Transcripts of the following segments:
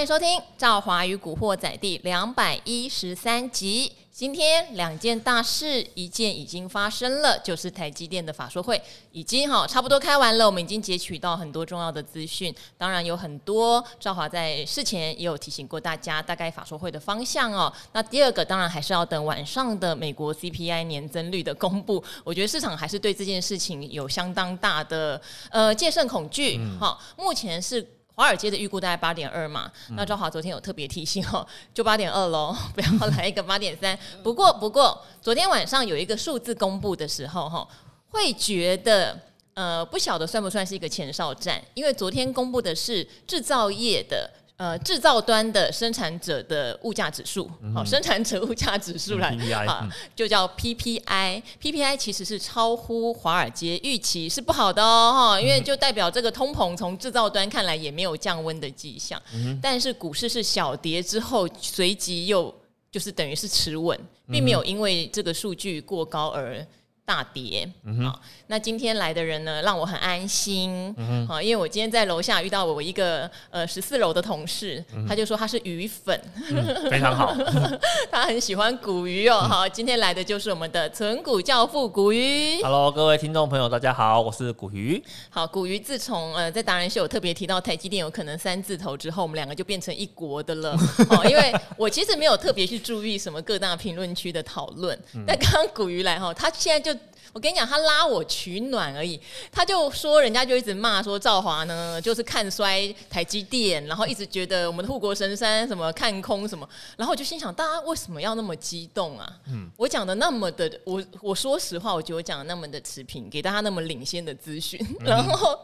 欢迎收听《赵华与古惑仔》第两百一十三集。今天两件大事，一件已经发生了，就是台积电的法说会已经哈差不多开完了，我们已经截取到很多重要的资讯。当然有很多赵华在事前也有提醒过大家，大概法说会的方向哦。那第二个当然还是要等晚上的美国 CPI 年增率的公布。我觉得市场还是对这件事情有相当大的呃戒慎恐惧。好、嗯，目前是。华尔街的预估大概八点二嘛，那赵华昨天有特别提醒哦，就八点二喽，不要来一个八点三。不过不过，昨天晚上有一个数字公布的时候哈，会觉得呃不晓得算不算是一个前哨战，因为昨天公布的是制造业的。呃，制造端的生产者的物价指数，好、嗯哦，生产者物价指数来，啊、嗯，就叫 PPI。PPI 其实是超乎华尔街预期，是不好的哦，哈，因为就代表这个通膨从制造端看来也没有降温的迹象。嗯、但是股市是小跌之后，随即又就是等于是持稳，并没有因为这个数据过高而。大跌，嗯，好，那今天来的人呢，让我很安心，嗯，好，因为我今天在楼下遇到我一个呃十四楼的同事，嗯，他就说他是鱼粉，嗯，非常好，他很喜欢古鱼哦，好，今天来的就是我们的存股教父古鱼，Hello，各位听众朋友，大家好，我是古鱼，好，古鱼自从呃在达人秀有特别提到台积电有可能三字头之后，我们两个就变成一国的了，哦，因为我其实没有特别去注意什么各大评论区的讨论，嗯，但刚刚古鱼来哈，他现在就。我跟你讲，他拉我取暖而已。他就说，人家就一直骂说赵华呢，就是看衰台积电，然后一直觉得我们的护国神山什么看空什么。然后我就心想，大家为什么要那么激动啊？嗯，我讲的那么的，我我说实话，我觉得我讲的那么的持平，给大家那么领先的资讯。然后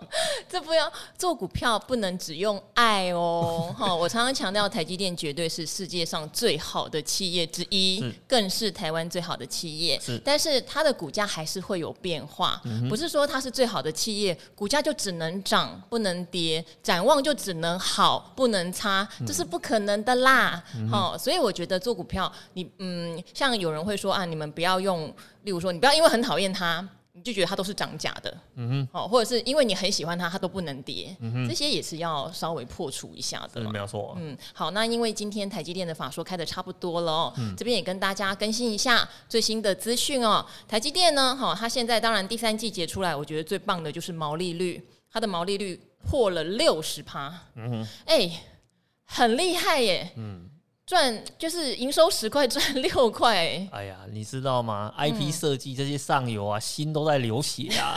这不要做股票，不能只用爱哦。哈，我常常强调，台积电绝对是世界上最好的企业之一，更是台湾最好的企业。是，但是它的股价还是。是会有变化，不是说它是最好的企业，股价就只能涨不能跌，展望就只能好不能差，这是不可能的啦。好、嗯，所以我觉得做股票，你嗯，像有人会说啊，你们不要用，例如说你不要因为很讨厌它。你就觉得它都是涨价的，嗯哼，好，或者是因为你很喜欢它，它都不能跌，嗯哼，这些也是要稍微破除一下的，没有错，嗯，好，那因为今天台积电的法说开的差不多了哦，嗯，这边也跟大家更新一下最新的资讯哦。台积电呢，哈，它现在当然第三季结出来，我觉得最棒的就是毛利率，它的毛利率破了六十趴，嗯哼，哎、欸，很厉害耶，嗯。赚就是营收十块赚六块，哎呀，你知道吗？IP 设计这些上游啊，心都在流血啊！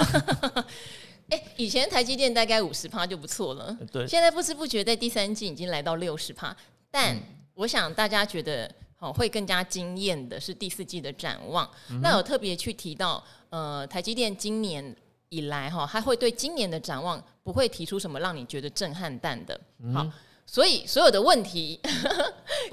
哎、欸，以前台积电大概五十趴就不错了，对，现在不知不觉在第三季已经来到六十趴。但我想大家觉得哦，会更加惊艳的是第四季的展望。嗯、那有特别去提到，呃，台积电今年以来哈，它会对今年的展望不会提出什么让你觉得震撼弹的，好。嗯所以所有的问题，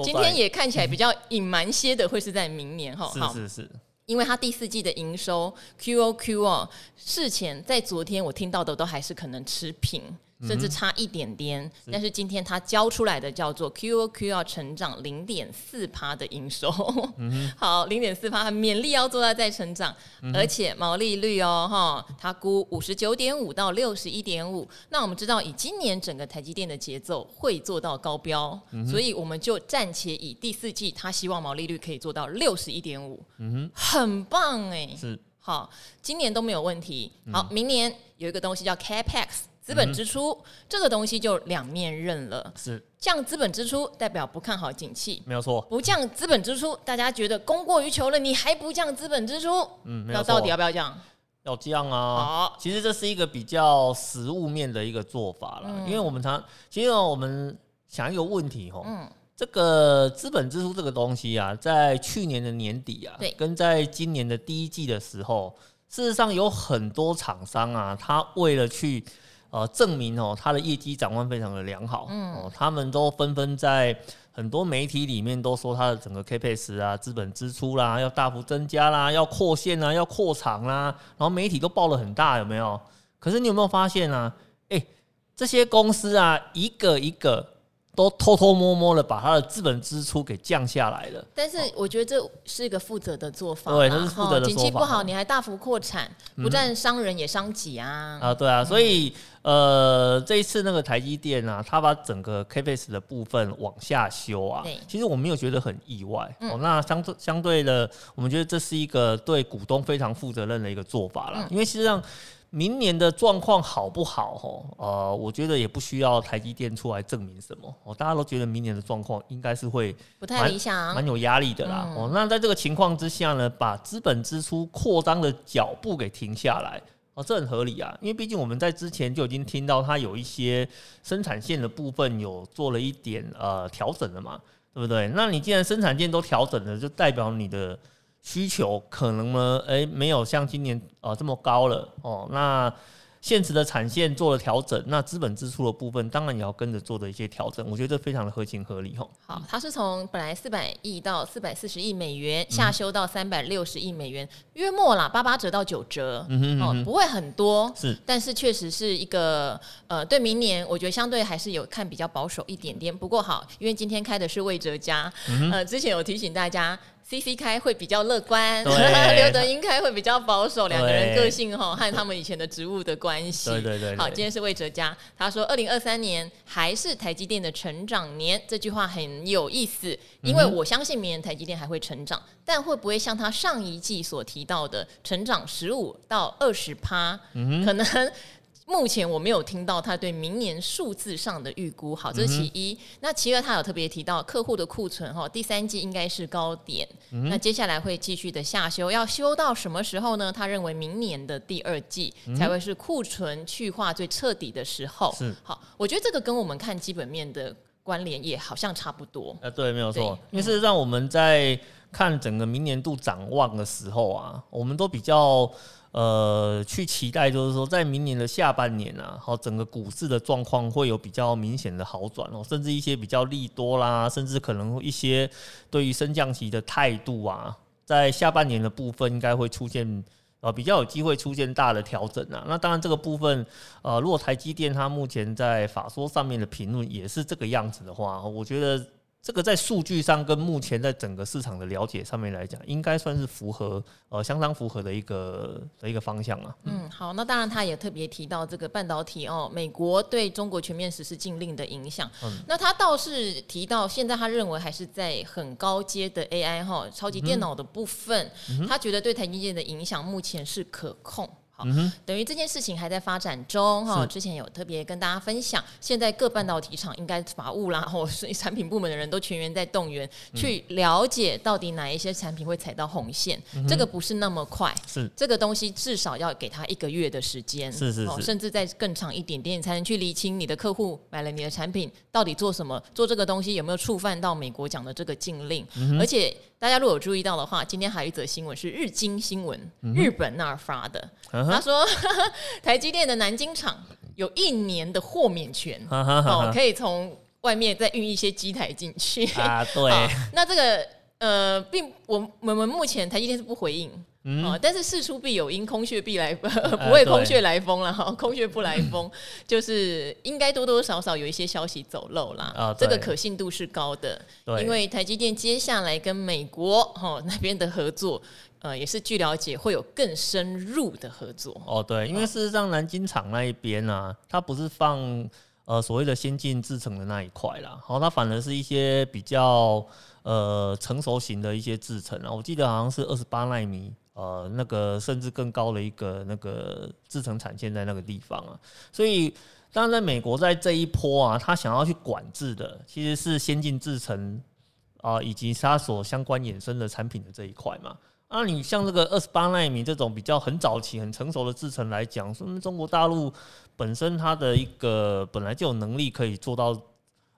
今天也看起来比较隐瞒些的，会是在明年哈。是是是，因为它第四季的营收 QOQ 哦，事前在昨天我听到的都还是可能持平。甚至差一点点，嗯，但是今天它交出来的叫做 QOQ 要成长零点四趴的营收，嗯，好，零点四趴，勉力要做到再成长，嗯，而且毛利率哦，哈，它估五十九点五到六十一点五，那我们知道以今年整个台积电的节奏会做到高标，嗯，所以我们就暂且以第四季它希望毛利率可以做到六十一点五，嗯，很棒哎，是，好，今年都没有问题，好，明年有一个东西叫 Capex。资本支出、嗯、这个东西就两面刃了，是。降资本支出代表不看好景气，没有错；不降资本支出，大家觉得供过于求了，你还不降资本支出，嗯，那到底要不要降？要降啊！好，其实这是一个比较实物面的一个做法了、嗯，因为我们常其实我们想一个问题哈，嗯，这个资本支出这个东西啊，在去年的年底啊，对，跟在今年的第一季的时候，事实上有很多厂商啊，他为了去呃，证明哦，他的业绩展望非常的良好。嗯，哦，他们都纷纷在很多媒体里面都说他的整个 CapEx 啊，资本支出啦，要大幅增加啦，要扩线啦，要扩厂啦，然后媒体都报了很大，有没有？可是你有没有发现啊？哎，这些公司啊，一个一个。都偷偷摸摸的把他的资本支出给降下来了，但是我觉得这是一个负责的做法。对，这是负责的做法。景气不好，你还大幅扩产，不但伤人也伤己啊！啊，对啊，所以呃，这一次那个台积电啊，它把整个 CapEx 的部分往下修啊，其实我没有觉得很意外。嗯、哦，那相对相对的，我们觉得这是一个对股东非常负责任的一个做法啦。嗯、因为实际上明年的状况好不好，哦，呃，我觉得也不需要台积电出来证明什么。哦，大家都觉得明年的状况应该是会不太理想，蛮有压力的啦。嗯、哦，那在这个情况之下呢，把资本支出扩张的脚步给停下来。哦，这很合理啊，因为毕竟我们在之前就已经听到它有一些生产线的部分有做了一点呃调整了嘛，对不对？那你既然生产线都调整了，就代表你的需求可能呢，诶，没有像今年呃这么高了哦，那。现实的产线做了调整，那资本支出的部分当然也要跟着做的一些调整，我觉得这非常的合情合理吼。好，它是从本来四百亿到四百四十亿美元，下修到三百六十亿美元，约末啦八八折到九折，嗯哼嗯哼哦，不会很多，是，但是确实是一个呃，对明年我觉得相对还是有看比较保守一点点。不过好，因为今天开的是魏哲家，嗯、呃，之前有提醒大家。C C 开会比较乐观，刘德英开会比较保守，两对个人个性哈和他们以前的职务的关系。对对对。好，今天是魏哲家，他说二零二三年还是台积电的成长年，这句话很有意思，因为我相信明年台积电还会成长，但会不会像他上一季所提到的成长十五到二十趴，嗯、可能？目前我没有听到他对明年数字上的预估，好，这是其一。嗯、那其二，他有特别提到客户的库存，哈，第三季应该是高点，嗯、那接下来会继续的下修，要修到什么时候呢？他认为明年的第二季才会是库存去化最彻底的时候。是，好，我觉得这个跟我们看基本面的关联也好像差不多。呃，对，没有错，因为事实上我们在看整个明年度展望的时候啊，我们都比较。呃，去期待就是说，在明年的下半年啊，好，整个股市的状况会有比较明显的好转哦，甚至一些比较利多啦，甚至可能一些对于升降息的态度啊，在下半年的部分应该会出现呃比较有机会出现大的调整啊。那当然这个部分呃，如果台积电它目前在法说上面的评论也是这个样子的话，我觉得。这个在数据上跟目前在整个市场的了解上面来讲，应该算是符合呃相当符合的一个的一个方向啊。嗯，好，那当然他也特别提到这个半导体哦，美国对中国全面实施禁令的影响。嗯，那他倒是提到，现在他认为还是在很高阶的 AI 哈超级电脑的部分，他觉得对台积电的影响目前是可控。好，等于这件事情还在发展中哈。之前有特别跟大家分享，现在各半导体厂应该法务啦，或是产品部门的人都全员在动员，嗯、去了解到底哪一些产品会踩到红线。嗯、这个不是那么快，是这个东西至少要给他一个月的时间，是是是，甚至再更长一点点，你才能去厘清你的客户买了你的产品到底做什么，做这个东西有没有触犯到美国讲的这个禁令，嗯、而且。大家如果有注意到的话，今天还有一则新闻是日经新闻，嗯、日本那儿发的。嗯、他说呵呵，台积电的南京厂有一年的豁免权，哦，可以从外面再运一些机台进去。啊，对。那这个呃，并我我们目前台积电是不回应。嗯、哦，但是事出必有因，空穴必来，不会空穴来风了哈，空穴不来风，就是应该多多少少有一些消息走漏啦。啊，这个可信度是高的，因为台积电接下来跟美国哈、哦、那边的合作，呃，也是据了解会有更深入的合作。哦，对，因为事实上南京厂那一边啊，它不是放呃所谓的先进制程的那一块啦，好、哦，它反而是一些比较呃成熟型的一些制程啊，我记得好像是二十八奈米。呃，那个甚至更高的一个那个制程产线在那个地方啊，所以当然在美国在这一波啊，他想要去管制的其实是先进制程啊，以及它所相关衍生的产品的这一块嘛。啊，你像这个二十八纳米这种比较很早期、很成熟的制程来讲，说明中国大陆本身它的一个本来就有能力可以做到。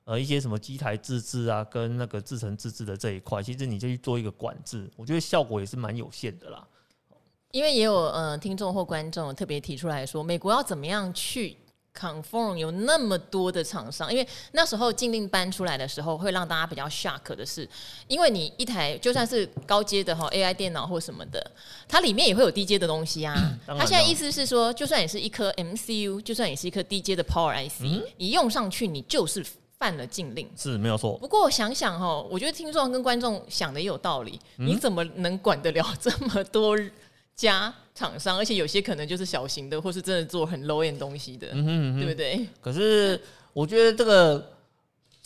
呃，一些什么机台自制啊，跟那个制成自制的这一块，其实你就去做一个管制，我觉得效果也是蛮有限的啦。因为也有呃听众或观众特别提出来说，美国要怎么样去 conform 有那么多的厂商？因为那时候禁令搬出来的时候，会让大家比较 shock 的是，因为你一台就算是高阶的哈 AI 电脑或什么的，它里面也会有低阶的东西啊。它现在意思是说，就算你是一颗 MCU，就算你是一颗低阶的 Power IC，嗯、你用上去你就是。犯了禁令是没有错，不过我想想哈，我觉得听众跟观众想的也有道理。嗯、你怎么能管得了 这么多家厂商，而且有些可能就是小型的，或是真的做很 low end 东西的，嗯哼嗯哼对不对？可是我觉得这个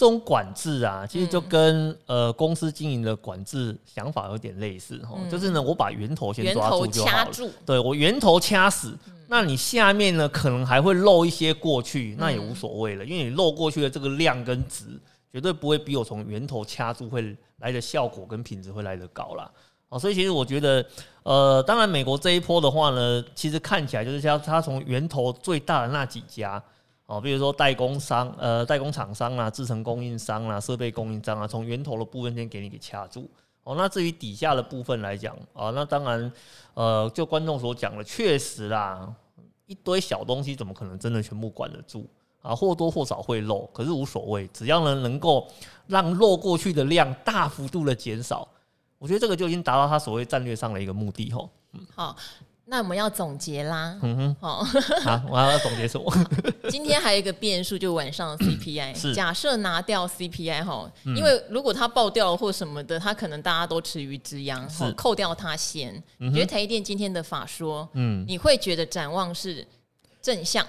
这种管制啊，其实就跟、嗯、呃公司经营的管制想法有点类似哈，嗯、就是呢，我把源头先抓住就好了，对，我源头掐死，嗯、那你下面呢可能还会漏一些过去，那也无所谓了，嗯、因为你漏过去的这个量跟值，绝对不会比我从源头掐住会来的效果跟品质会来得高啦。哦，所以其实我觉得，呃，当然美国这一波的话呢，其实看起来就是像它从源头最大的那几家，哦，比如说代工商、呃，代工厂商啊、制程供应商啊、设备供应商啊，从源头的部分先给你给掐住。哦，那至于底下的部分来讲，啊，那当然，呃，就观众所讲的，确实啦，一堆小东西怎么可能真的全部管得住啊？或多或少会漏，可是无所谓，只要呢能够让漏过去的量大幅度的减少。我觉得这个就已经达到他所谓战略上的一个目的吼。嗯，好，那我们要总结啦。嗯哼，好，好，我还要总结什么？今天还有一个变数，就晚上 CPI。假设拿掉 CPI 哈，因为如果它爆掉了或什么的，它可能大家都吃鱼之殃。是，扣掉它先。你觉得台积电今天的法说，嗯，你会觉得展望是正向、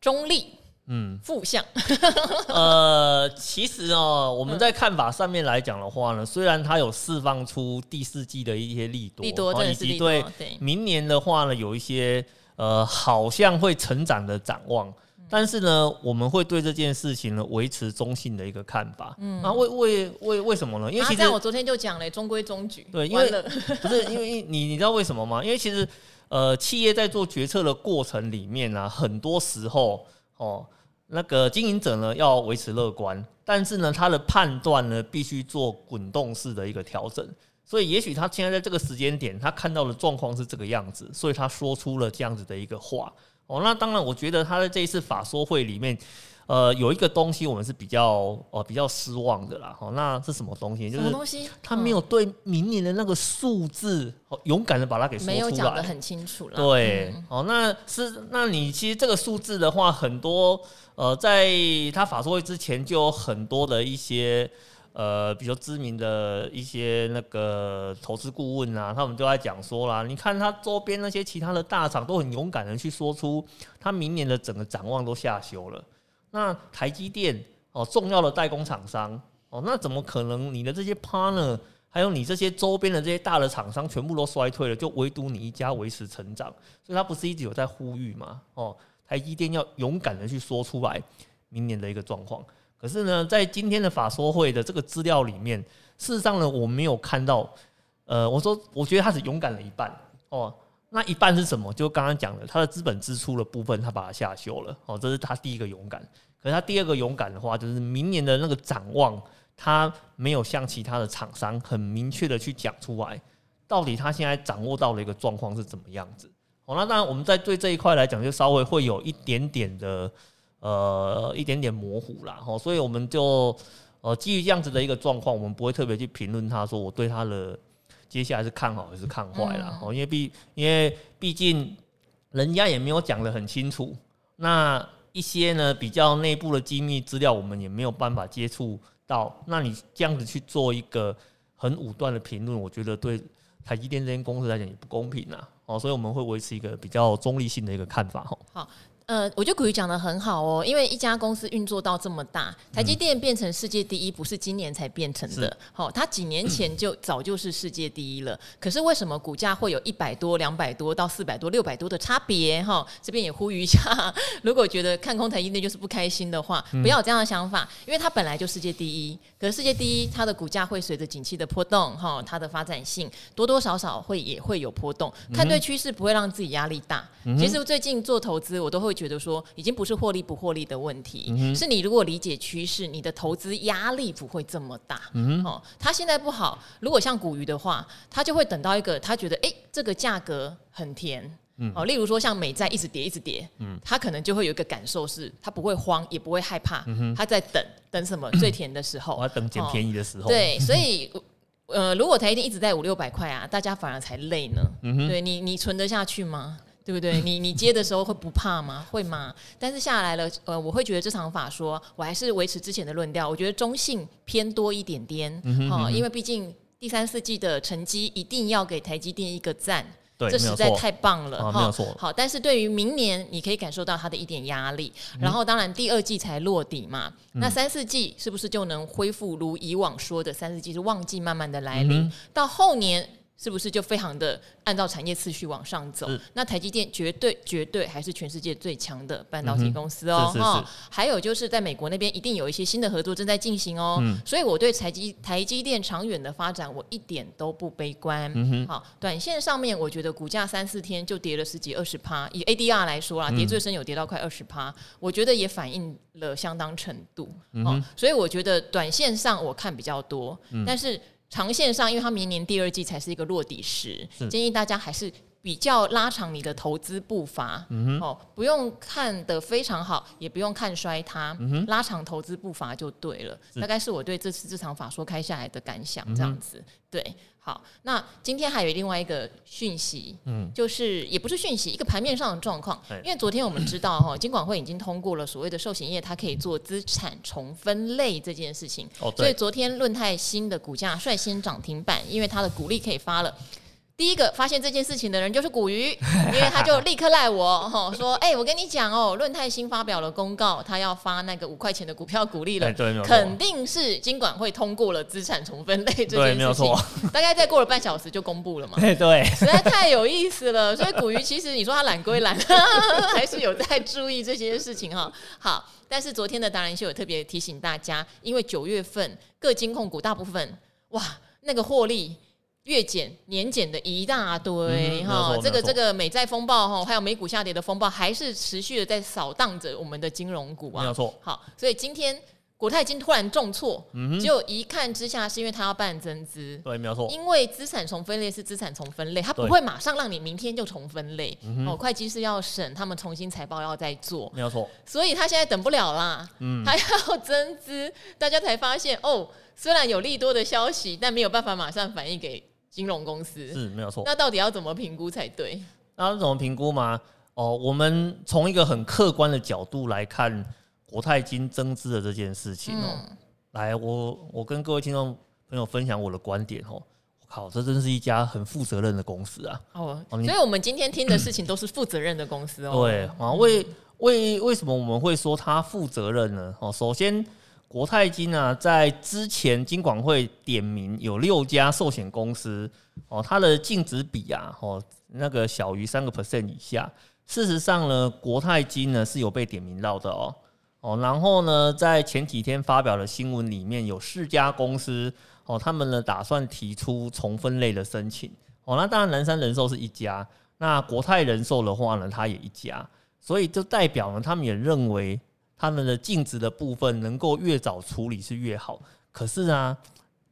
中立？嗯，负向。呃，其实哦，我们在看法上面来讲的话呢，虽然它有释放出第四季的一些利多，利多，以及对明年的话呢，有一些呃，好像会成长的展望，但是呢，我们会对这件事情呢维持中性的一个看法。嗯，那为为为为什么呢？因为其实我昨天就讲了，中规中矩。对，因为 不是因为你你知道为什么吗？因为其实呃，企业在做决策的过程里面呢，很多时候哦。那个经营者呢，要维持乐观，但是呢，他的判断呢，必须做滚动式的一个调整。所以，也许他现在在这个时间点，他看到的状况是这个样子，所以他说出了这样子的一个话。哦，那当然，我觉得他在这一次法说会里面。呃，有一个东西我们是比较呃比较失望的啦，哦，那是什么东西？就是他没有对明年的那个数字，勇敢的把它给说出来，没有讲得很清楚了。对，哦、嗯，那是那你其实这个数字的话，很多呃，在他法说会之前就有很多的一些呃比较知名的一些那个投资顾问啊，他们都在讲说啦，你看他周边那些其他的大厂都很勇敢的去说出他明年的整个展望都下修了。那台积电哦，重要的代工厂商哦，那怎么可能你的这些 partner，还有你这些周边的这些大的厂商全部都衰退了，就唯独你一家维持成长？所以他不是一直有在呼吁吗？哦，台积电要勇敢的去说出来明年的一个状况。可是呢，在今天的法说会的这个资料里面，事实上呢，我没有看到。呃，我说我觉得他是勇敢了一半哦。那一半是什么？就刚刚讲的，他的资本支出的部分，他把它下修了。哦，这是他第一个勇敢。可是他第二个勇敢的话，就是明年的那个展望，他没有像其他的厂商很明确的去讲出来，到底他现在掌握到的一个状况是怎么样子。哦，那当然我们在对这一块来讲，就稍微会有一点点的呃一点点模糊啦。哦，所以我们就呃基于这样子的一个状况，我们不会特别去评论他说我对他的。接下来是看好还是看坏了？哦，因为毕因为毕竟人家也没有讲的很清楚，那一些呢比较内部的机密资料，我们也没有办法接触到。那你这样子去做一个很武断的评论，我觉得对台积电这间公司来讲也不公平啊！哦，所以我们会维持一个比较中立性的一个看法。好。呃，我觉得古语讲的很好哦，因为一家公司运作到这么大，台积电变成世界第一，不是今年才变成的。好是，它几年前就早就是世界第一了。可是为什么股价会有一百多、两百多到四百多、六百多的差别？哈，这边也呼吁一下，如果觉得看空台积电就是不开心的话，不要有这样的想法，因为它本来就世界第一。可是世界第一，它的股价会随着景气的波动，哈，它的发展性多多少少会也会有波动。看对趋势不会让自己压力大。其实最近做投资，我都会觉得说，已经不是获利不获利的问题，嗯、是你如果理解趋势，你的投资压力不会这么大。嗯，哦，他现在不好，如果像股鱼的话，他就会等到一个他觉得，哎、欸，这个价格很甜。嗯，哦，例如说像美债一直跌一直跌，嗯，他可能就会有一个感受是，他不会慌，也不会害怕，嗯、他在等等什么 最甜的时候，我要等捡便宜的时候。哦、对，所以，呃，如果台积电一直在五六百块啊，大家反而才累呢。嗯，对你，你存得下去吗？对不对？你你接的时候会不怕吗？会吗？但是下来了，呃，我会觉得这场法说，我还是维持之前的论调。我觉得中性偏多一点点，哈、嗯哼嗯，因为毕竟第三四季的成绩一定要给台积电一个赞。对，这实在太棒了，啊、没错。好，但是对于明年，你可以感受到它的一点压力。嗯、然后，当然第二季才落底嘛，嗯、那三四季是不是就能恢复如以往说的三四季是旺季慢慢的来临，嗯、到后年？是不是就非常的按照产业次序往上走？那台积电绝对绝对还是全世界最强的半导体公司哦。哈，还有就是在美国那边一定有一些新的合作正在进行哦。嗯、所以我对台积台积电长远的发展我一点都不悲观。嗯、哼好，短线上面我觉得股价三四天就跌了十几二十趴，以 ADR 来说啦，跌最深有跌到快二十趴，嗯、我觉得也反映了相当程度。嗯、哼所以我觉得短线上我看比较多，嗯、但是。长线上，因为它明年第二季才是一个落底时，建议大家还是比较拉长你的投资步伐，哦，不用看得非常好，也不用看衰它，嗯、拉长投资步伐就对了。大概是我对这次这场法说开下来的感想，这样子，嗯、对。好，那今天还有另外一个讯息，嗯，就是也不是讯息，一个盘面上的状况。嗯、因为昨天我们知道哈，金管会已经通过了所谓的寿险业，它可以做资产重分类这件事情。哦，所以昨天论泰新的股价率先涨停板，因为它的股利可以发了。第一个发现这件事情的人就是古鱼，因为他就立刻赖我吼，说：“哎、欸，我跟你讲哦，润泰新发表了公告，他要发那个五块钱的股票股利了，欸、对，肯定是金管会通过了资产重分类这件事情。对，没有错。大概再过了半小时就公布了嘛。对，对实在太有意思了。所以古鱼其实你说他懒归懒，还是有在注意这些事情哈。好，但是昨天的达人秀有特别提醒大家，因为九月份各金控股大部分哇那个获利。月减、年减的一大堆哈，这个这个美债风暴哈，还有美股下跌的风暴，还是持续的在扫荡着我们的金融股啊。没有错。好，所以今天国泰金突然重挫，就一看之下是因为它要办增资，对，没有错。因为资产重分类是资产重分类，它不会马上让你明天就重分类。哦，会计师要审，他们重新财报要再做，没有错。所以他现在等不了啦，嗯，他要增资，大家才发现哦，虽然有利多的消息，但没有办法马上反映给。金融公司是没有错，那到底要怎么评估才对？那要怎么评估吗？哦，我们从一个很客观的角度来看国泰金增资的这件事情哦。嗯、来，我我跟各位听众朋友分享我的观点哦。我靠，这真是一家很负责任的公司啊！哦，所以我们今天听的事情都是负责任的公司哦。对啊，为为为什么我们会说它负责任呢？哦，首先。国泰金啊，在之前金管会点名有六家寿险公司哦，它的净值比啊，哦，那个小于三个 percent 以下。事实上呢，国泰金呢是有被点名到的哦哦，然后呢，在前几天发表的新闻里面有四家公司哦，他们呢打算提出重分类的申请哦。那当然，南山人寿是一家，那国泰人寿的话呢，它也一家，所以就代表呢，他们也认为。他们的净值的部分能够越早处理是越好。可是啊，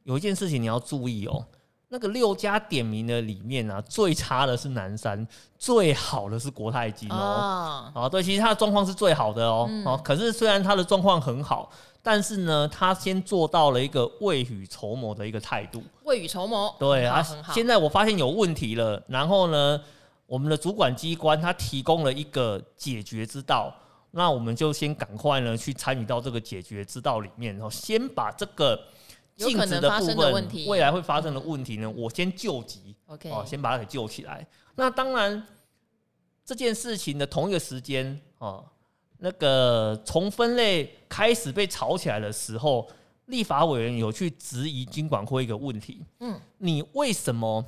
有一件事情你要注意哦，那个六家点名的里面啊，最差的是南山，最好的是国泰金哦。啊，对，其实它的状况是最好的哦。哦、嗯，可是虽然它的状况很好，但是呢，他先做到了一个未雨绸缪的一个态度。未雨绸缪，对啊，现在我发现有问题了，然后呢，我们的主管机关他提供了一个解决之道。那我们就先赶快呢去参与到这个解决之道里面，然后先把这个净值的部分，未来会发生的问题呢，我先救急，OK，哦，先把它给救起来。那当然，这件事情的同一个时间，哦，那个从分类开始被炒起来的时候，立法委员有去质疑金管会一个问题，嗯，你为什么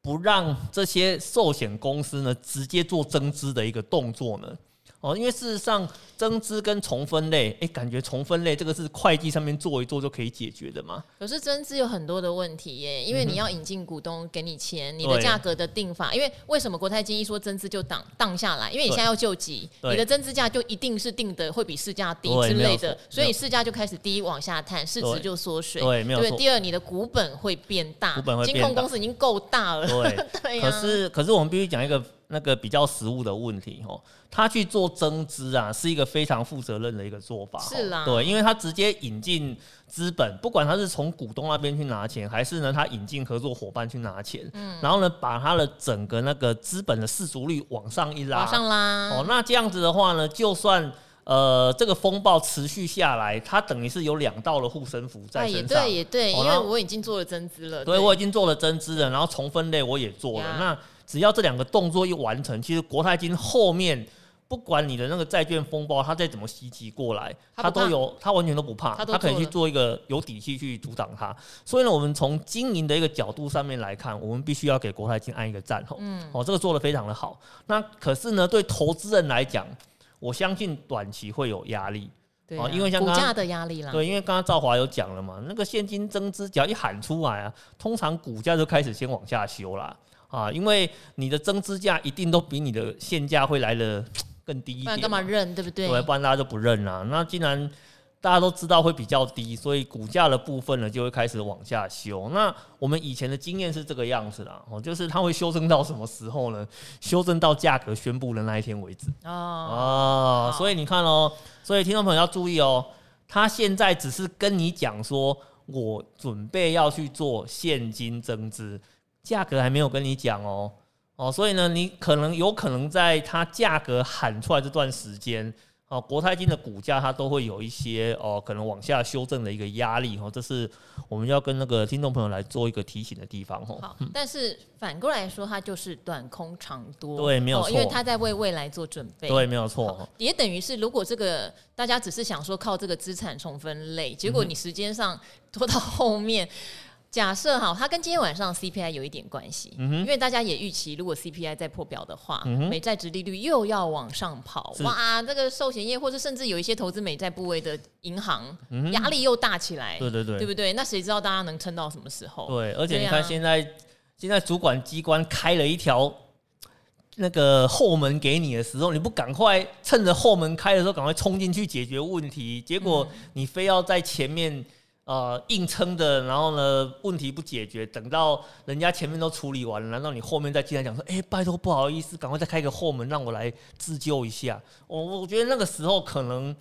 不让这些寿险公司呢直接做增资的一个动作呢？哦，因为事实上，增资跟重分类，哎、欸，感觉重分类这个是会计上面做一做就可以解决的嘛。可是增资有很多的问题耶，因为你要引进股东给你钱，嗯、你的价格的定法，因为为什么国泰金一说增资就挡挡下来？因为你现在要救急，你的增资价就一定是定的会比市价低之类的，所以市价就开始低往下探，市值就缩水。对，没有错。第二，你的股本会变大，股本会变大，金控公司已经够大了。对，对啊、可是可是我们必须讲一个。那个比较实物的问题哦，他去做增资啊，是一个非常负责任的一个做法。是啦，对，因为他直接引进资本，不管他是从股东那边去拿钱，还是呢他引进合作伙伴去拿钱，嗯，然后呢把他的整个那个资本的市足率往上一拉，往上拉哦，那这样子的话呢，就算。呃，这个风暴持续下来，它等于是有两道的护身符在身上。啊、也对，也对，哦、因为我已经做了增资了。对，对我已经做了增资了，然后重分类我也做了。呀那只要这两个动作一完成，其实国泰金后面。不管你的那个债券风暴，它再怎么袭击过来，它都有，它完全都不怕，它可以去做一个有底气去阻挡它。所以呢，我们从经营的一个角度上面来看，我们必须要给国泰金按一个赞吼。嗯，哦，这个做的非常的好。那可是呢，对投资人来讲，我相信短期会有压力。对啊，因为像股价的压力啦。对，因为刚刚赵华有讲了嘛，那个现金增资只要一喊出来啊，通常股价就开始先往下修啦。啊，因为你的增资价一定都比你的现价会来的。更低一点，干嘛认，对不对？对，不然大家就不认啦。那既然大家都知道会比较低，所以股价的部分呢就会开始往下修。那我们以前的经验是这个样子啦，哦，就是它会修正到什么时候呢？修正到价格宣布的那一天为止。哦哦，所以你看哦，所以听众朋友要注意哦，他现在只是跟你讲说，我准备要去做现金增资，价格还没有跟你讲哦。哦，所以呢，你可能有可能在它价格喊出来这段时间，哦，国泰金的股价它都会有一些哦，可能往下修正的一个压力哦，这是我们要跟那个听众朋友来做一个提醒的地方哦。好，但是反过来说，它就是短空长多，对，没有错，因为它在为未来做准备，对，没有错，也等于是如果这个大家只是想说靠这个资产重分类，结果你时间上拖到后面。假设哈，它跟今天晚上 CPI 有一点关系，嗯、因为大家也预期，如果 CPI 再破表的话，嗯、美债值利率又要往上跑，哇，这个寿险业或者甚至有一些投资美债部位的银行，压力又大起来，对对对，对不对？那谁知道大家能撑到什么时候？对，而且你看现在，啊、现在主管机关开了一条那个后门给你的时候，你不赶快趁着后门开的时候赶快冲进去解决问题，结果你非要在前面。呃，硬撑的，然后呢，问题不解决，等到人家前面都处理完了，难道你后面再进来讲说，哎、欸，拜托，不好意思，赶快再开个后门，让我来自救一下？我我觉得那个时候可能，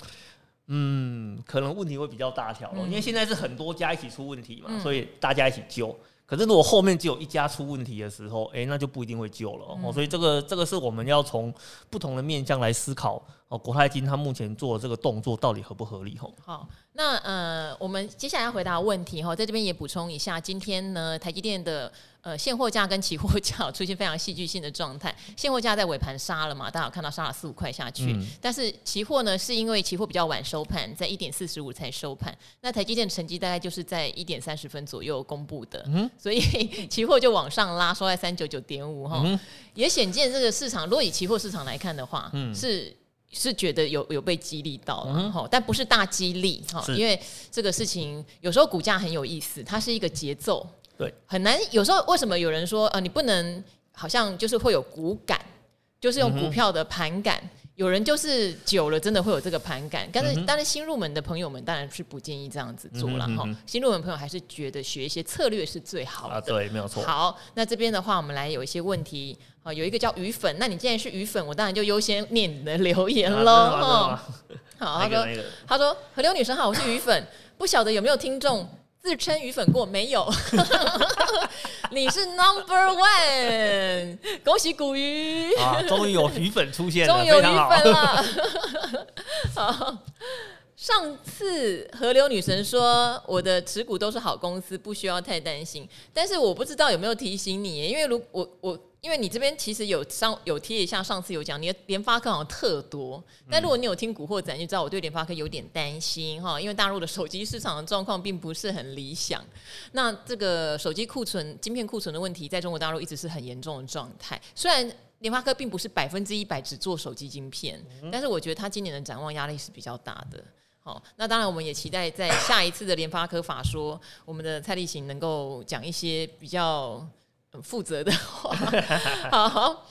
嗯，可能问题会比较大条了，嗯、因为现在是很多家一起出问题嘛，嗯、所以大家一起救。可是如果后面只有一家出问题的时候，哎、欸，那就不一定会救了。嗯、所以这个这个是我们要从不同的面向来思考哦，国泰金它目前做的这个动作到底合不合理？吼，好。那呃，我们接下来要回答问题哈，在这边也补充一下，今天呢，台积电的呃现货价跟期货价 出现非常戏剧性的状态，现货价在尾盘杀了嘛，大家有看到杀了四五块下去，嗯、但是期货呢，是因为期货比较晚收盘，在一点四十五才收盘，那台积电的成绩大概就是在一点三十分左右公布的，嗯、所以 期货就往上拉，收在三九九点五哈，嗯、也显见这个市场，如果以期货市场来看的话，嗯、是。是觉得有有被激励到了哈，嗯、但不是大激励哈，因为这个事情有时候股价很有意思，它是一个节奏，对，很难。有时候为什么有人说呃，你不能好像就是会有股感，就是用股票的盘感。嗯有人就是久了，真的会有这个盘感。但是，当然新入门的朋友们当然是不建议这样子做了哈。新入门朋友还是觉得学一些策略是最好的。啊，对，没有错。好，那这边的话，我们来有一些问题。好，有一个叫鱼粉，那你既然是鱼粉，我当然就优先念你的留言喽。好，他说，他说，河流女神好，我是鱼粉，不晓得有没有听众。自称鱼粉过没有？你是 number one，恭喜古鱼啊！终于有鱼粉出现了，终于有鱼粉了。好，上次河流女神说我的持股都是好公司，不需要太担心。但是我不知道有没有提醒你，因为如我我。因为你这边其实有上有贴一下，上次有讲你的联发科好像特多，但如果你有听古惑仔，你就知道我对联发科有点担心哈，因为大陆的手机市场的状况并不是很理想。那这个手机库存、晶片库存的问题，在中国大陆一直是很严重的状态。虽然联发科并不是百分之一百只做手机晶片，但是我觉得它今年的展望压力是比较大的。好，那当然我们也期待在下一次的联发科法说，我们的蔡立行能够讲一些比较。很负责的话，好，好，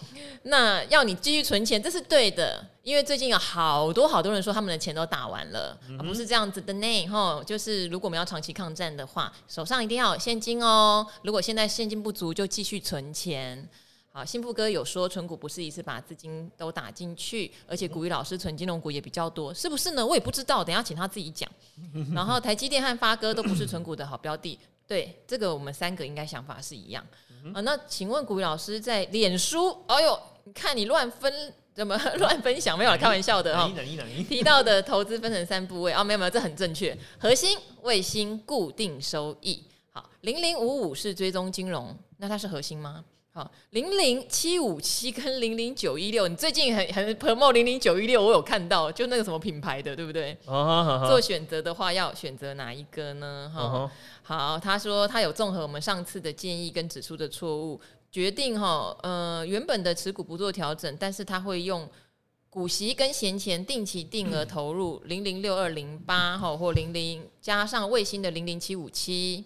那要你继续存钱，这是对的，因为最近有好多好多人说他们的钱都打完了，不是这样子的呢，吼，就是如果我们要长期抗战的话，手上一定要有现金哦。如果现在现金不足，就继续存钱。好，幸福哥有说存股不是一次把资金都打进去，而且古雨老师存金融股也比较多，是不是呢？我也不知道，等下请他自己讲。然后台积电和发哥都不是存股的好标的，对，这个我们三个应该想法是一样。啊，那请问古雨老师在脸书，哎呦，你看你乱分，怎么 乱分享？没有，开玩笑的哈。提到的投资分成三部位啊，没有没有，这很正确。核心、卫星、固定收益。好，零零五五是追踪金融，那它是核心吗？好，零零七五七跟零零九一六，你最近很很 promote 零零九一六，我有看到，就那个什么品牌的，对不对？做选择的话，要选择哪一个呢？哈、哦，好，他说他有综合我们上次的建议跟指出的错误，决定哈，呃，原本的持股不做调整，但是他会用股息跟闲钱定期定额投入 零零六二零八哈，或零零加上卫星的零零七五七，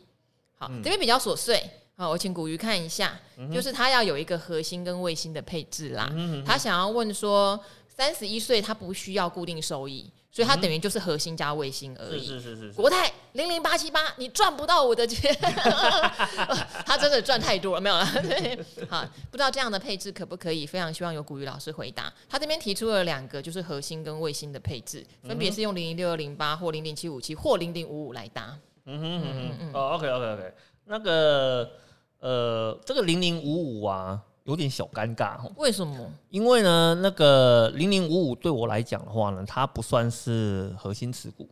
好，嗯、这边比较琐碎。好，我请古鱼看一下，嗯、就是他要有一个核心跟卫星的配置啦。嗯、他想要问说，三十一岁他不需要固定收益，所以他等于就是核心加卫星而已。是是是是。国泰零零八七八，你赚不到我的钱。他真的赚太多了，没有了。好，不知道这样的配置可不可以？非常希望有古鱼老师回答。他这边提出了两个，就是核心跟卫星的配置，分别是用零零六二零八或零零七五七或零零五五来搭。嗯哼嗯嗯。哦，OK OK OK，那个。呃，这个零零五五啊，有点小尴尬哦。为什么？因为呢，那个零零五五对我来讲的话呢，它不算是核心持股。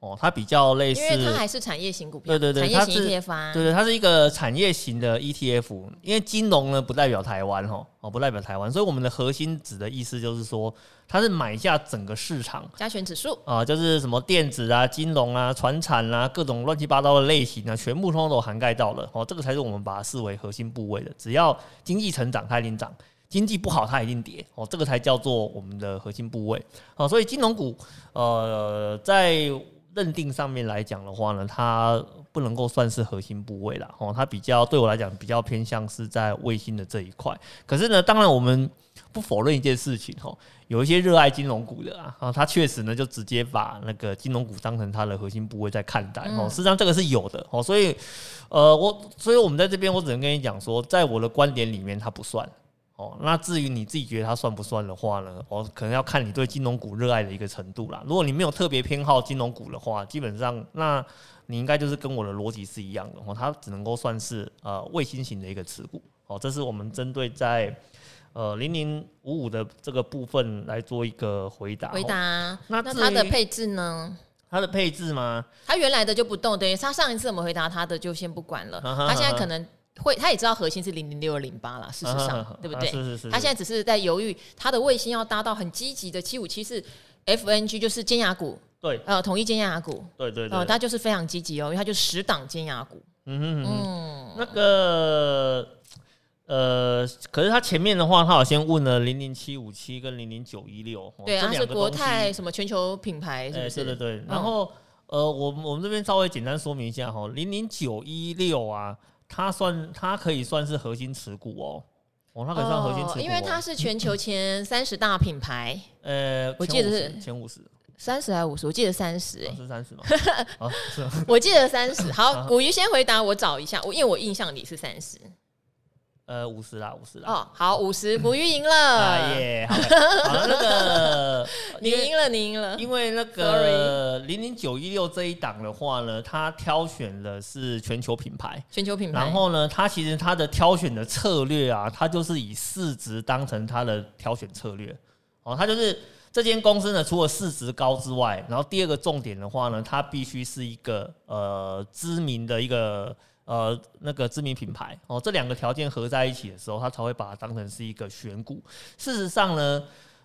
哦，它比较类似，因为它还是产业型股票，对对对，产业型 ETF 啊，对对，它是一个产业型的 ETF。因为金融呢不代表台湾哈，哦不代表台湾，所以我们的核心指的意思就是说，它是买下整个市场加权指数啊，就是什么电子啊、金融啊、船产啊，各种乱七八糟的类型啊，全部通通都涵盖到了哦，这个才是我们把它视为核心部位的。只要经济成长，它一定涨；经济不好，它一定跌哦，这个才叫做我们的核心部位。哦，所以金融股呃在。认定上面来讲的话呢，它不能够算是核心部位了哦，它比较对我来讲比较偏向是在卫星的这一块。可是呢，当然我们不否认一件事情哦，有一些热爱金融股的啊，他确实呢就直接把那个金融股当成它的核心部位在看待哦。实际上这个是有的哦，所以呃，我所以我们在这边我只能跟你讲说，在我的观点里面它不算。哦，那至于你自己觉得它算不算的话呢？哦，可能要看你对金融股热爱的一个程度啦。如果你没有特别偏好金融股的话，基本上那你应该就是跟我的逻辑是一样的哦。它只能够算是呃卫星型的一个持股哦。这是我们针对在呃零零五五的这个部分来做一个回答。回答。那它的配置呢？它的配置吗？它原来的就不动，等于它上一次我们回答它的就先不管了。它现在可能。会，他也知道核心是零零六二零八啦，事实上，啊、对不对？啊、是是是。他现在只是在犹豫，他的卫星要搭到很积极的七五七是 FNG，就是尖牙股，对，呃，统一尖牙股，对对对，呃，他就是非常积极哦，因为他就十档尖牙股。嗯哼嗯，嗯那个，呃，可是他前面的话，他好像问了零零七五七跟零零九一六，对啊，是国泰什么全球品牌，是不是？欸、对对对。然后，嗯、呃，我我们这边稍微简单说明一下哈，零零九一六啊。它算，它可以算是核心持股哦，哦，它可以算核心持股，因为它是全球前三十大品牌。呃，我记得是前五十，三十还是五十？我记得三十，哎，是三十吗？是，我记得三十。好，古鱼先回答，我找一下，我因为我印象里是三十。呃，五十啦，五十啦。哦，好，五十，股鱼赢了。耶，好，那个 你赢了，你赢了。因为那个零零九一六这一档的话呢，它挑选的是全球品牌，全球品牌。然后呢，它其实它的挑选的策略啊，它就是以市值当成它的挑选策略。哦，它就是这间公司呢，除了市值高之外，然后第二个重点的话呢，它必须是一个呃知名的一个。呃，那个知名品牌哦，这两个条件合在一起的时候，他才会把它当成是一个选股。事实上呢，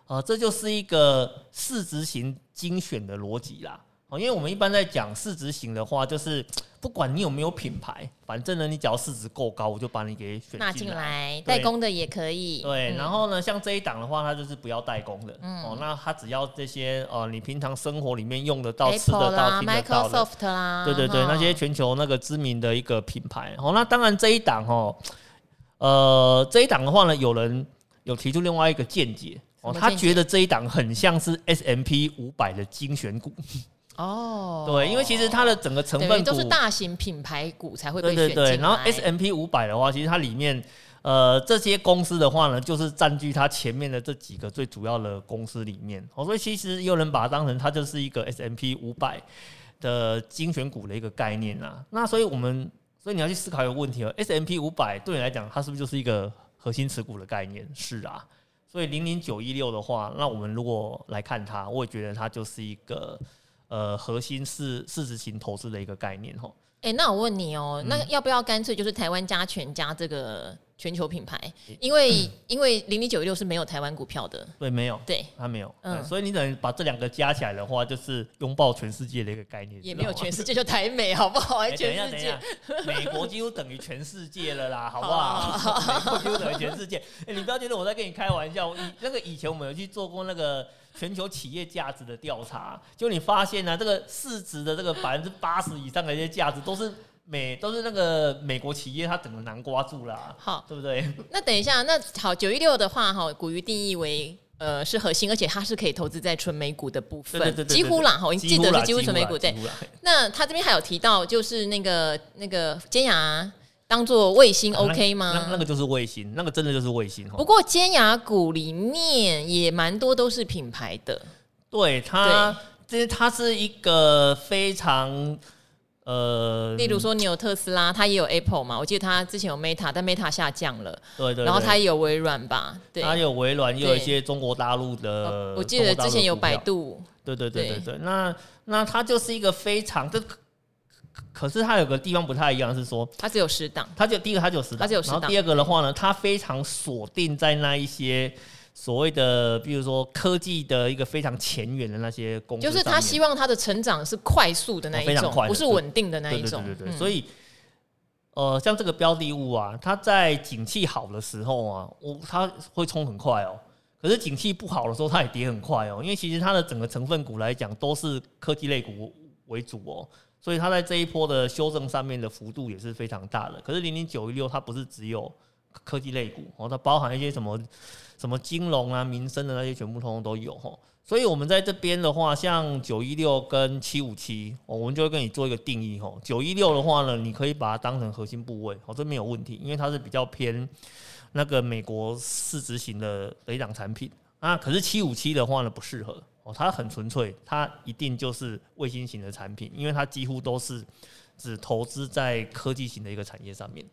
呃，这就是一个市值型精选的逻辑啦。因为我们一般在讲市值型的话，就是 不管你有没有品牌，反正呢，你只要市值够高，我就把你给选纳进来。代工的也可以。对，然后呢，像这一档的话，它就是不要代工的。哦，那它只要这些呃，你平常生活里面用得到、吃得到、听得到的。Microsoft 啦。对对对，那些全球那个知名的一个品牌。哦，那当然这一档哦，呃，这一档的话呢，有人有提出另外一个见解哦，他觉得这一档很像是 S M P 五百的精选股。哦，对，因为其实它的整个成分股都是大型品牌股才会被选进来。对对对，然后 S M P 五百的话，其实它里面呃这些公司的话呢，就是占据它前面的这几个最主要的公司里面。哦，所以其实有人把它当成它就是一个 S M P 五百的精选股的一个概念啊。那所以我们所以你要去思考一个问题哦，S M P 五百对你来讲，它是不是就是一个核心持股的概念？是啊。所以零零九一六的话，那我们如果来看它，我也觉得它就是一个。呃，核心是市值型投资的一个概念哈。哎、欸，那我问你哦、喔，嗯、那要不要干脆就是台湾加权加这个全球品牌，因为、嗯、因为零零九一六是没有台湾股票的，对，没有，对，它没有，嗯，所以你等于把这两个加起来的话，就是拥抱全世界的一个概念，也没有全世界就台美，好不好？欸、全世界，美国几乎等于全世界了啦，好不好？美国几乎等于全世界，哎、欸，你不要觉得我在跟你开玩笑，以那个以前我们有去做过那个全球企业价值的调查，就你发现呢、啊，这个市值的这个百分之八十以上的一些价值都是。美都是那个美国企业，它整个南瓜住啦，好，对不对？那等一下，那好，九一六的话，哈，股鱼定义为呃是核心，而且它是可以投资在纯美股的部分，对对对对对，几乎啦，哈，我记得是几乎纯美股，对。那他这边还有提到，就是那个那个尖牙当做卫星，OK 吗？啊、那那，那个就是卫星，那个真的就是卫星。不过尖牙股里面也蛮多都是品牌的，对它，这是它是一个非常。呃，例如说你有特斯拉，它也有 Apple 嘛？我记得它之前有 Meta，但 Meta 下降了。对对，对。然后它也有微软吧？对。它有微软，也有一些中国大陆的。我记得之前有百度。对对对对对。那那它就是一个非常这，可是它有个地方不太一样，是说它只有十档。它就第一个它就十档，它只有十档。然后第二个的话呢，它非常锁定在那一些。所谓的，比如说科技的一个非常前沿的那些公司，就是他希望它的成长是快速的那一种，不是稳定的那一种。对对对，所以，呃，像这个标的物啊，它在景气好的时候啊，我它会冲很快哦。可是景气不好的时候，它也跌很快哦。因为其实它的整个成分股来讲，都是科技类股为主哦，所以它在这一波的修正上面的幅度也是非常大的。可是零零九一六它不是只有科技类股哦，它包含一些什么？什么金融啊、民生的那些全部通通都有哈，所以我们在这边的话，像九一六跟七五七，我们就会跟你做一个定义哈。九一六的话呢，你可以把它当成核心部位，哦，这没有问题，因为它是比较偏那个美国市值型的雷档产品啊。可是七五七的话呢，不适合哦，它很纯粹，它一定就是卫星型的产品，因为它几乎都是只投资在科技型的一个产业上面。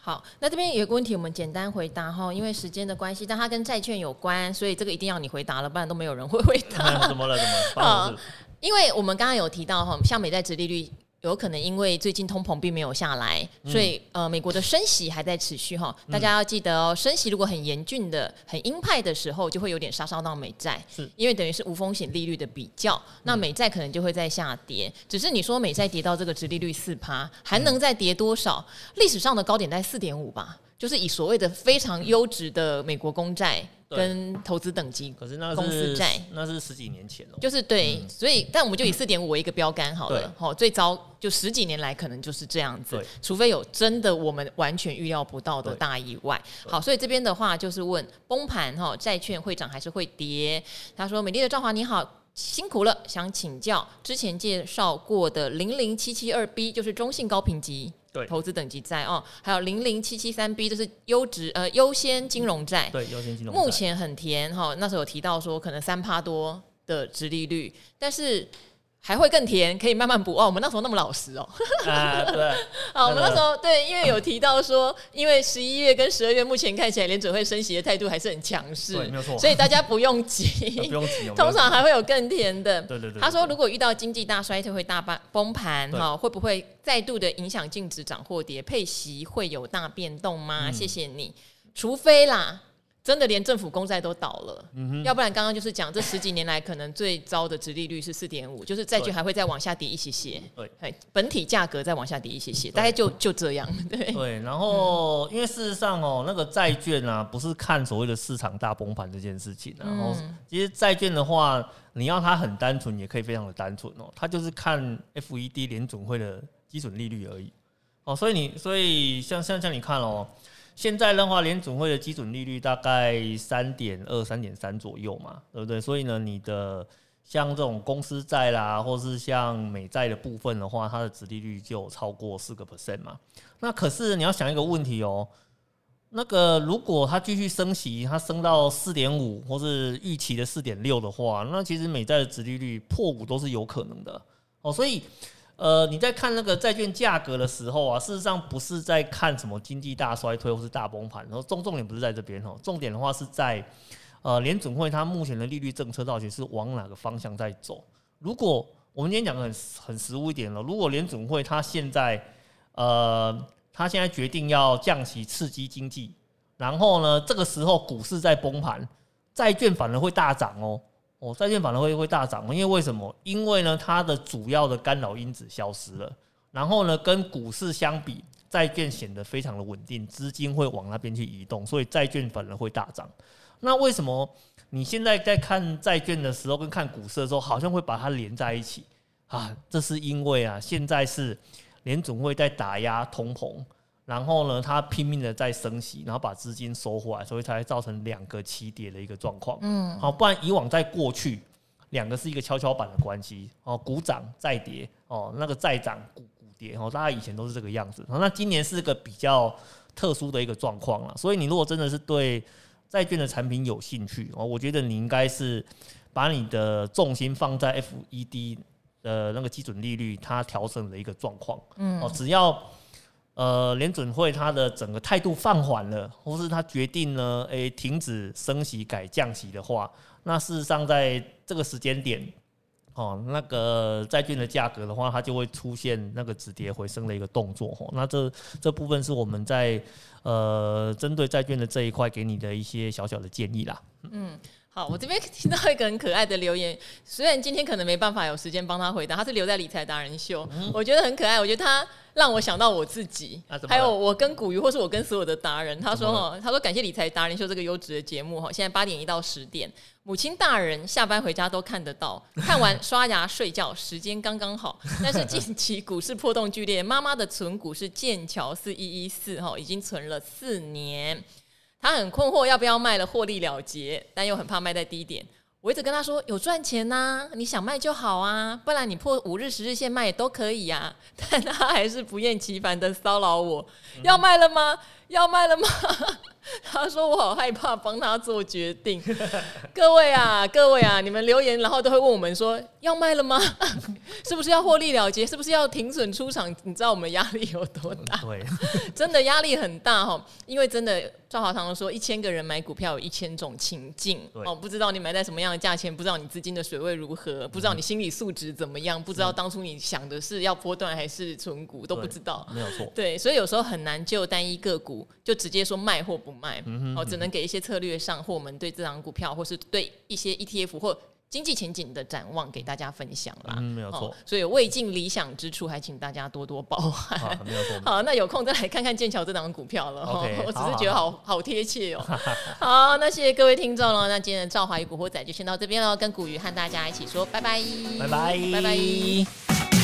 好，那这边有一个问题，我们简单回答哈，因为时间的关系，但它跟债券有关，所以这个一定要你回答了，不然都没有人会回答。怎么了？怎么？好，因为我们刚刚有提到哈，像美债殖利率。有可能因为最近通膨并没有下来，所以呃，美国的升息还在持续哈。大家要记得哦，升息如果很严峻的、很鹰派的时候，就会有点杀伤到美债，是因为等于是无风险利率的比较，那美债可能就会在下跌。只是你说美债跌到这个殖利率四趴，还能再跌多少？历史上的高点在四点五吧，就是以所谓的非常优质的美国公债。跟投资等级，可是那是公司债，那是十几年前了。就是对，嗯、所以但我们就以四点五为一个标杆好了。好，最糟就十几年来可能就是这样子，除非有真的我们完全预料不到的大意外。好，所以这边的话就是问崩盘哈，债券会涨还是会跌？他说：“美丽的赵华你好，辛苦了，想请教之前介绍过的零零七七二 B，就是中性高评级。”对，投资等级债哦，还有零零七七三 B，就是优质呃优先金融债。对，优先金融债目前很甜哈、哦，那时候有提到说可能三趴多的殖利率，但是。还会更甜，可以慢慢补哦。我们那时候那么老实哦。啊，对。好，我们那时候对，因为有提到说，因为十一月跟十二月目前看起来联准会升息的态度还是很强势，对，没有错。所以大家不用急，不用急。通常还会有更甜的。对对对。他说，如果遇到经济大衰退会大崩崩盘哈，会不会再度的影响净值涨或跌？配息会有大变动吗？谢谢你。除非啦。真的连政府公债都倒了，要不然刚刚就是讲这十几年来可能最糟的殖利率是四点五，就是债券还会再往下跌一些些，对，本体价格再往下跌一些些，大概就就这样，对。对，然后、嗯、因为事实上哦，那个债券啊，不是看所谓的市场大崩盘这件事情，然后其实债券的话，你要它很单纯也可以非常的单纯哦，它就是看 FED 联准会的基准利率而已，哦，所以你所以像像像你看哦。现在的话，联准会的基准利率大概三点二、三点三左右嘛，对不对？所以呢，你的像这种公司债啦，或是像美债的部分的话，它的殖利率就超过四个 percent 嘛。那可是你要想一个问题哦，那个如果它继续升息，它升到四点五，或是预期的四点六的话，那其实美债的殖利率破五都是有可能的哦。所以。呃，你在看那个债券价格的时候啊，事实上不是在看什么经济大衰退或是大崩盘，然后重重点不是在这边哦，重点的话是在呃联准会它目前的利率政策到底是往哪个方向在走。如果我们今天讲的很很实务一点了，如果联准会它现在呃它现在决定要降息刺激经济然后呢，这个时候股市在崩盘，债券反而会大涨哦。哦，债券反而会会大涨，因为为什么？因为呢，它的主要的干扰因子消失了，然后呢，跟股市相比，债券显得非常的稳定，资金会往那边去移动，所以债券反而会大涨。那为什么你现在在看债券的时候，跟看股市的时候，好像会把它连在一起啊？这是因为啊，现在是联总会在打压通膨。然后呢，它拼命的在升息，然后把资金收回来，所以才造成两个起跌的一个状况。嗯，好，不然以往在过去，两个是一个跷跷板的关系哦，股涨再跌哦，那个再涨股股跌哦，大家以前都是这个样子。那今年是个比较特殊的一个状况了，所以你如果真的是对债券的产品有兴趣哦，我觉得你应该是把你的重心放在 FED 的那个基准利率它调整的一个状况。嗯，哦，只要。呃，联准会它的整个态度放缓了，或是它决定呢，诶、停止升息改降息的话，那事实上在这个时间点，哦，那个债券的价格的话，它就会出现那个止跌回升的一个动作。哦，那这这部分是我们在呃针对债券的这一块给你的一些小小的建议啦。嗯。好，我这边听到一个很可爱的留言，虽然今天可能没办法有时间帮他回答，他是留在理财达人秀，嗯、我觉得很可爱。我觉得他让我想到我自己，啊、还有我跟古鱼，或是我跟所有的达人。他说哈，他说感谢理财达人秀这个优质的节目哈，现在八点一到十点，母亲大人下班回家都看得到，看完刷牙睡觉时间刚刚好。但是近期股市波动剧烈，妈妈的存股是剑桥四一一四哈，已经存了四年。他很困惑，要不要卖了获利了结，但又很怕卖在低点。我一直跟他说有赚钱呐、啊，你想卖就好啊，不然你破五日、十日线卖也都可以呀、啊。但他还是不厌其烦的骚扰我，嗯、要卖了吗？要卖了吗？他说我好害怕帮他做决定。各位啊，各位啊，你们留言然后都会问我们说要卖了吗？是不是要获利了结？是不是要停损出场？你知道我们压力有多大？对，真的压力很大哈。因为真的赵华堂说，一千个人买股票有一千种情境哦，不知道你买在什么样的价钱，不知道你资金的水位如何，不知道你心理素质怎么样，不知道当初你想的是要波段还是存股都不知道，没有错。对，所以有时候很难就单一个股就直接说卖或不卖。哦，只能给一些策略上或我们对这张股票，或是对一些 ETF 或经济前景的展望，给大家分享啦。嗯，没有错。所以未尽理想之处，还请大家多多包涵。好，没有错。好，那有空再来看看剑桥这张股票了。Okay, 我只是觉得好好贴切哦。好，那谢谢各位听众了。那今天的赵华与古惑仔就先到这边了，跟古鱼和大家一起说拜拜，拜拜，拜拜。